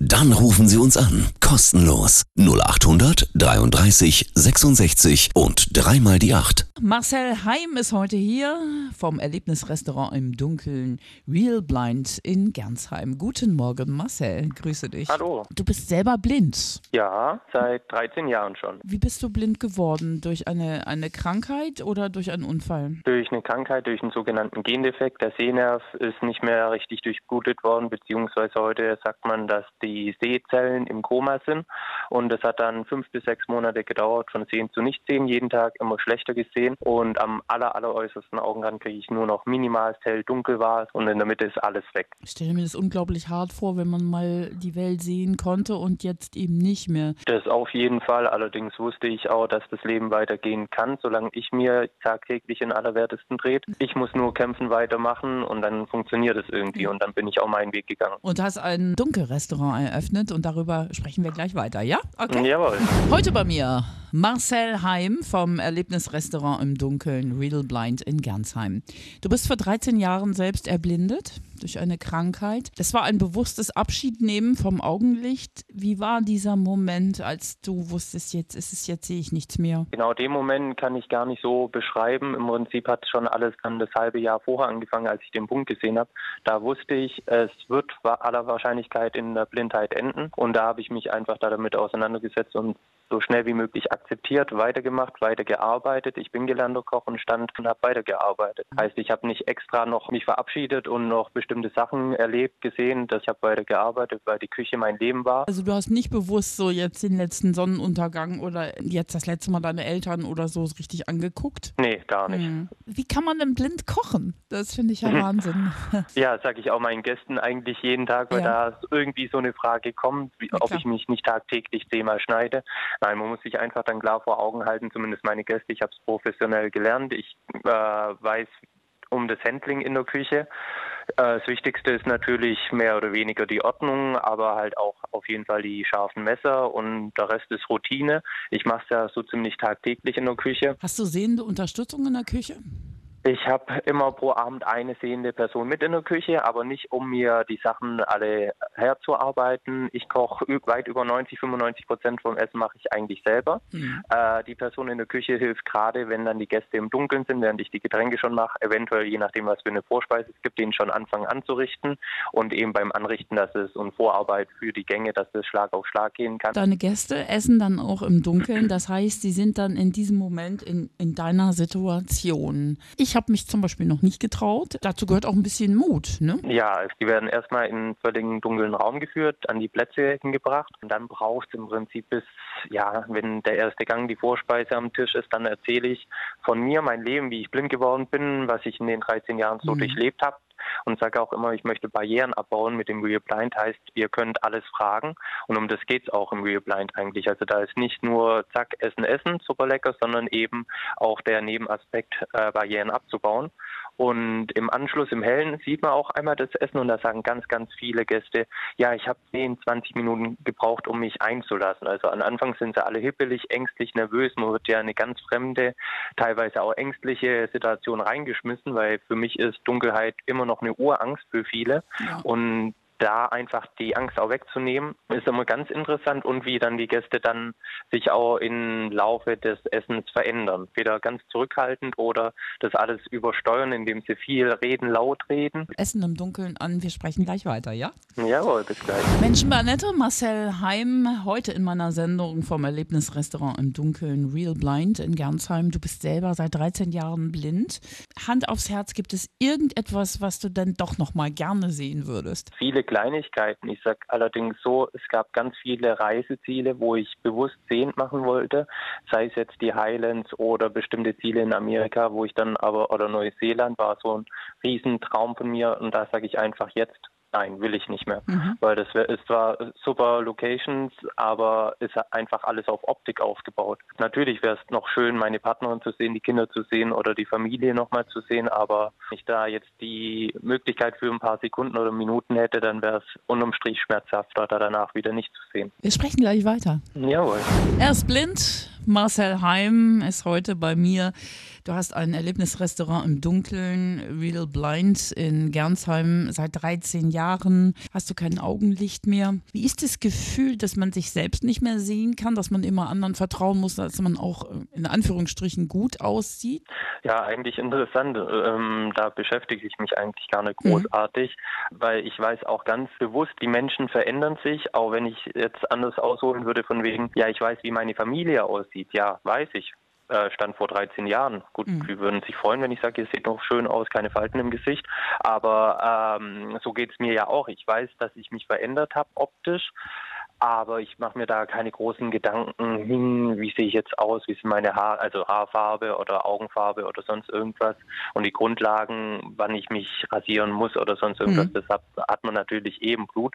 Dann rufen Sie uns an. Kostenlos. 0800 33 66 und dreimal die 8. Marcel Heim ist heute hier vom Erlebnisrestaurant im Dunkeln Real Blind in Gernsheim. Guten Morgen, Marcel. Grüße dich. Hallo. Du bist selber blind. Ja, seit 13 Jahren schon. Wie bist du blind geworden? Durch eine, eine Krankheit oder durch einen Unfall? Durch eine Krankheit, durch einen sogenannten Gendefekt. Der Sehnerv ist nicht mehr richtig durchblutet worden, beziehungsweise heute sagt man, dass die Sehzellen im Koma sind. Und es hat dann fünf bis sechs Monate gedauert, von Sehen zu Nichtsehen, jeden Tag immer schlechter gesehen. Und am aller, aller äußersten Augenrand kriege ich nur noch minimal hell dunkel war und in der Mitte ist alles weg. Ich stelle mir das unglaublich hart vor, wenn man mal die Welt sehen konnte und jetzt eben nicht mehr. Das auf jeden Fall. Allerdings wusste ich auch, dass das Leben weitergehen kann, solange ich mir tagtäglich in allerwertesten dreht. Ich muss nur kämpfen, weitermachen und dann funktioniert es irgendwie und dann bin ich auch meinen Weg gegangen. Und hast ein Dunkelrestaurant eröffnet und darüber sprechen wir gleich weiter, ja? Okay. Jawohl. Heute bei mir Marcel Heim vom Erlebnisrestaurant im Dunkeln Real Blind in Gernsheim. Du bist vor 13 Jahren selbst erblindet durch eine Krankheit. Das war ein bewusstes Abschiednehmen vom Augenlicht. Wie war dieser Moment, als du wusstest, jetzt ist es jetzt sehe ich nichts mehr? Genau, den Moment kann ich gar nicht so beschreiben. Im Prinzip hat schon alles dann das halbe Jahr vorher angefangen, als ich den Punkt gesehen habe. Da wusste ich, es wird aller Wahrscheinlichkeit in der Blindheit enden. Und da habe ich mich einfach da damit auseinandergesetzt und so schnell wie möglich akzeptiert, weitergemacht, weitergearbeitet. Ich bin gelernter Koch und stand und habe weitergearbeitet. Heißt, ich habe nicht extra noch mich verabschiedet und noch bestimmte Sachen erlebt, gesehen, dass ich habe weitergearbeitet, weil die Küche mein Leben war. Also du hast nicht bewusst so jetzt den letzten Sonnenuntergang oder jetzt das letzte Mal deine Eltern oder so richtig angeguckt? Nee, gar nicht. Hm. Wie kann man denn blind kochen? Das finde ich ja Wahnsinn. ja, sage ich auch meinen Gästen eigentlich jeden Tag, weil ja. da irgendwie so eine Frage kommt, wie, ob ich mich nicht tagtäglich zehnmal schneide. Nein, man muss sich einfach dann klar vor Augen halten, zumindest meine Gäste, ich habe es professionell gelernt. Ich äh, weiß um das Handling in der Küche. Äh, das Wichtigste ist natürlich mehr oder weniger die Ordnung, aber halt auch auf jeden Fall die scharfen Messer und der Rest ist Routine. Ich mache es ja so ziemlich tagtäglich in der Küche. Hast du sehende Unterstützung in der Küche? Ich habe immer pro Abend eine sehende Person mit in der Küche, aber nicht, um mir die Sachen alle herzuarbeiten. Ich koche weit über 90, 95 Prozent vom Essen mache ich eigentlich selber. Mhm. Äh, die Person in der Küche hilft gerade, wenn dann die Gäste im Dunkeln sind, während ich die Getränke schon mache, eventuell je nachdem, was für eine Vorspeise es gibt, den schon anfangen anzurichten und eben beim Anrichten, dass es und Vorarbeit für die Gänge, dass es Schlag auf Schlag gehen kann. Deine Gäste essen dann auch im Dunkeln, das heißt, sie sind dann in diesem Moment in, in deiner Situation. Ich habe mich zum Beispiel noch nicht getraut. Dazu gehört auch ein bisschen Mut, ne? Ja, die werden erstmal in einen völligen dunklen Raum geführt, an die Plätze hingebracht und dann braucht es im Prinzip bis, ja, wenn der erste Gang die Vorspeise am Tisch ist, dann erzähle ich von mir, mein Leben, wie ich blind geworden bin, was ich in den 13 Jahren so mhm. durchlebt habe und sage auch immer, ich möchte Barrieren abbauen mit dem Real Blind. Heißt, ihr könnt alles fragen und um das geht es auch im Real Blind eigentlich. Also da ist nicht nur zack, Essen, Essen, super lecker, sondern eben auch der Nebenaspekt, äh, Barrieren abzubauen. Und im Anschluss im Hellen sieht man auch einmal das Essen und da sagen ganz, ganz viele Gäste, ja, ich habe 10, 20 Minuten gebraucht, um mich einzulassen. Also am Anfang sind sie alle hippelig, ängstlich, nervös. Man wird ja eine ganz fremde, teilweise auch ängstliche Situation reingeschmissen, weil für mich ist Dunkelheit immer noch eine Urangst für viele. Ja. Und da einfach die Angst auch wegzunehmen, ist immer ganz interessant und wie dann die Gäste dann sich auch im Laufe des Essens verändern. Weder ganz zurückhaltend oder das alles übersteuern, indem sie viel reden, laut reden. Essen im Dunkeln an, wir sprechen gleich weiter, ja? Jawohl, bis gleich. Menschen Annette, Marcel Heim, heute in meiner Sendung vom Erlebnisrestaurant im Dunkeln Real Blind in Gernsheim. Du bist selber seit 13 Jahren blind. Hand aufs Herz, gibt es irgendetwas, was du denn doch noch mal gerne sehen würdest? Viele Kleinigkeiten. Ich sage allerdings so, es gab ganz viele Reiseziele, wo ich bewusst sehend machen wollte, sei es jetzt die Highlands oder bestimmte Ziele in Amerika, wo ich dann aber, oder Neuseeland war so ein Riesentraum von mir und da sage ich einfach jetzt Nein, will ich nicht mehr. Mhm. Weil das ist zwar super Locations, aber ist einfach alles auf Optik aufgebaut. Natürlich wäre es noch schön, meine Partnerin zu sehen, die Kinder zu sehen oder die Familie nochmal zu sehen, aber wenn ich da jetzt die Möglichkeit für ein paar Sekunden oder Minuten hätte, dann wäre es unterm Strich schmerzhafter, da danach wieder nicht zu sehen. Wir sprechen gleich weiter. Jawohl. Er ist blind, Marcel Heim ist heute bei mir. Du hast ein Erlebnisrestaurant im Dunkeln, Real Blind in Gernsheim seit 13 Jahren. Hast du kein Augenlicht mehr? Wie ist das Gefühl, dass man sich selbst nicht mehr sehen kann, dass man immer anderen vertrauen muss, dass man auch in Anführungsstrichen gut aussieht? Ja, eigentlich interessant. Ähm, da beschäftige ich mich eigentlich gar nicht mhm. großartig, mhm. weil ich weiß auch ganz bewusst, die Menschen verändern sich, auch wenn ich jetzt anders ausholen würde von wegen, ja, ich weiß, wie meine Familie aussieht. Ja, weiß ich. Äh, stand vor 13 Jahren. Gut, mhm. wir würden sich freuen, wenn ich sage, ihr seht noch schön aus, keine Falten im Gesicht. Aber ähm, so geht es mir ja auch. Ich weiß, dass ich mich verändert habe optisch. Aber ich mache mir da keine großen Gedanken hin, wie sehe ich jetzt aus, wie ist meine Haar, also Haarfarbe oder Augenfarbe oder sonst irgendwas. Und die Grundlagen, wann ich mich rasieren muss oder sonst irgendwas, mhm. das hat, hat man natürlich eben Blut.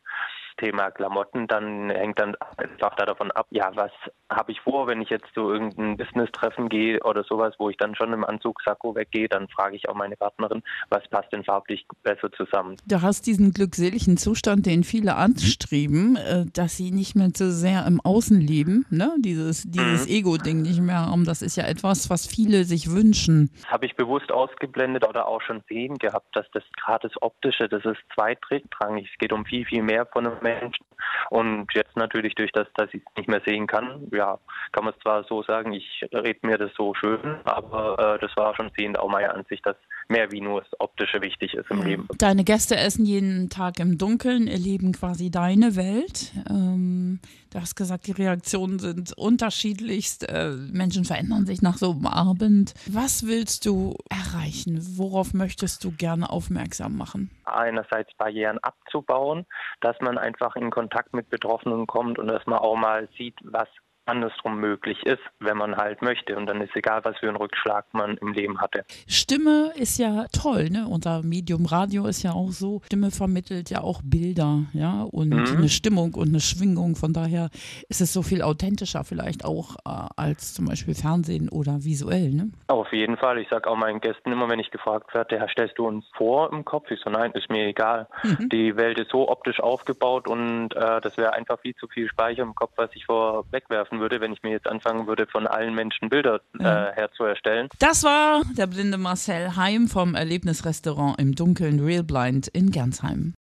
Thema Klamotten, dann hängt dann einfach davon ab, ja, was habe ich vor, wenn ich jetzt zu irgendeinem Business-Treffen gehe oder sowas, wo ich dann schon im Anzug Sakko weggehe, dann frage ich auch meine Partnerin, was passt denn farblich besser zusammen. Du hast diesen glückseligen Zustand, den viele anstreben, äh, dass sie nicht mehr zu sehr im Außen leben, ne? dieses, dieses mhm. Ego-Ding nicht mehr haben. Das ist ja etwas, was viele sich wünschen. Das habe ich bewusst ausgeblendet oder auch schon sehen gehabt, dass das gerade das Optische, das ist zweitrangig. Es geht um viel, viel mehr von einem Menschen. Und jetzt natürlich durch das, dass ich es nicht mehr sehen kann, ja, kann man es zwar so sagen, ich rede mir das so schön, aber äh, das war schon sehend auch meine Ansicht, dass mehr wie nur das Optische wichtig ist im ja. Leben. Deine Gäste essen jeden Tag im Dunkeln, erleben quasi deine Welt. Ähm, du hast gesagt, die Reaktionen sind unterschiedlichst. Äh, Menschen verändern sich nach so einem Abend. Was willst du erreichen? Worauf möchtest du gerne aufmerksam machen? Einerseits Barrieren abzubauen, dass man einfach in Kontakt mit Betroffenen kommt und dass man auch mal sieht, was andersrum möglich ist, wenn man halt möchte. Und dann ist egal, was für einen Rückschlag man im Leben hatte. Stimme ist ja toll, ne? Unser Medium Radio ist ja auch so. Stimme vermittelt ja auch Bilder, ja, und mhm. eine Stimmung und eine Schwingung. Von daher ist es so viel authentischer vielleicht auch äh, als zum Beispiel Fernsehen oder visuell, ne? Auf jeden Fall. Ich sage auch meinen Gästen immer, wenn ich gefragt werde, ja, stellst du uns vor im Kopf? Ich so, nein, ist mir egal. Mhm. Die Welt ist so optisch aufgebaut und äh, das wäre einfach viel zu viel Speicher im Kopf, was ich vor schaffen würde, wenn ich mir jetzt anfangen würde, von allen Menschen Bilder äh, herzuerstellen. Das war der blinde Marcel Heim vom Erlebnisrestaurant im Dunkeln Real Blind in Gernsheim.